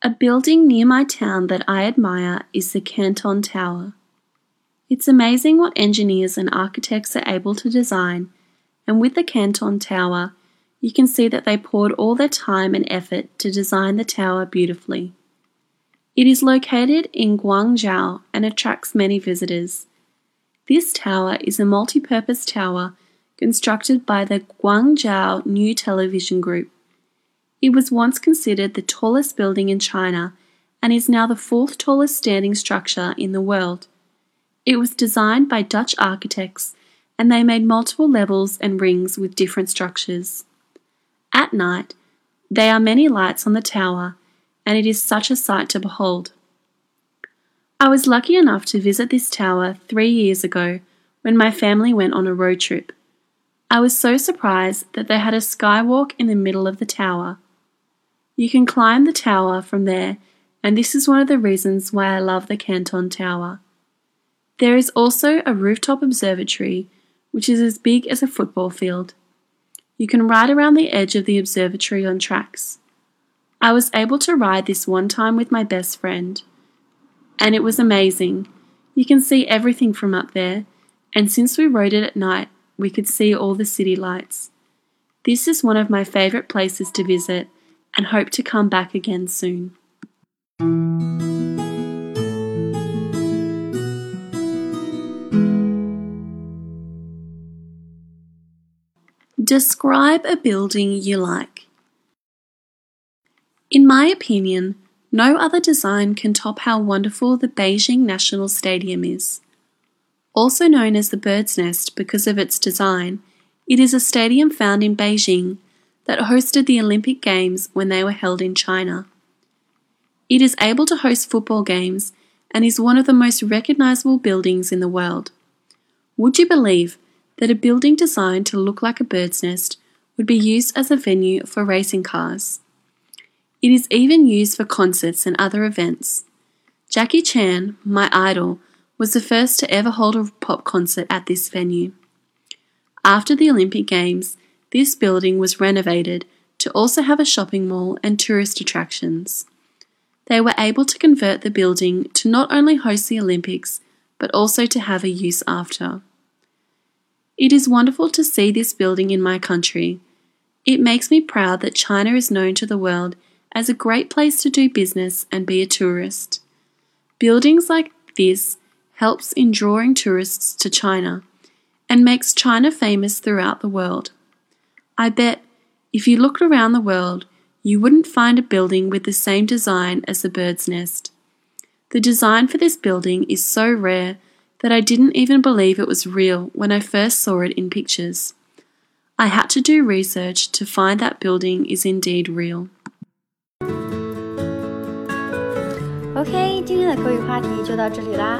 A building near my town that I admire is the Canton Tower. It's amazing what engineers and architects are able to design, and with the Canton Tower, you can see that they poured all their time and effort to design the tower beautifully. It is located in Guangzhou and attracts many visitors. This tower is a multi purpose tower constructed by the Guangzhou New Television Group. It was once considered the tallest building in China and is now the fourth tallest standing structure in the world. It was designed by Dutch architects and they made multiple levels and rings with different structures. At night, there are many lights on the tower and it is such a sight to behold. I was lucky enough to visit this tower three years ago when my family went on a road trip. I was so surprised that they had a skywalk in the middle of the tower. You can climb the tower from there, and this is one of the reasons why I love the Canton Tower. There is also a rooftop observatory, which is as big as a football field. You can ride around the edge of the observatory on tracks. I was able to ride this one time with my best friend, and it was amazing. You can see everything from up there, and since we rode it at night, we could see all the city lights. This is one of my favourite places to visit and hope to come back again soon. Describe a building you like. In my opinion, no other design can top how wonderful the Beijing National Stadium is. Also known as the Bird's Nest because of its design, it is a stadium found in Beijing that hosted the Olympic Games when they were held in China. It is able to host football games and is one of the most recognizable buildings in the world. Would you believe that a building designed to look like a bird's nest would be used as a venue for racing cars? It is even used for concerts and other events. Jackie Chan, my idol, was the first to ever hold a pop concert at this venue. After the Olympic Games, this building was renovated to also have a shopping mall and tourist attractions. They were able to convert the building to not only host the Olympics, but also to have a use after. It is wonderful to see this building in my country. It makes me proud that China is known to the world as a great place to do business and be a tourist. Buildings like this helps in drawing tourists to China and makes China famous throughout the world. I bet if you looked around the world, you wouldn't find a building with the same design as the bird's nest. The design for this building is so rare that I didn't even believe it was real when I first saw it in pictures. I had to do research to find that building is indeed real. OK，今天的口语话题就到这里啦。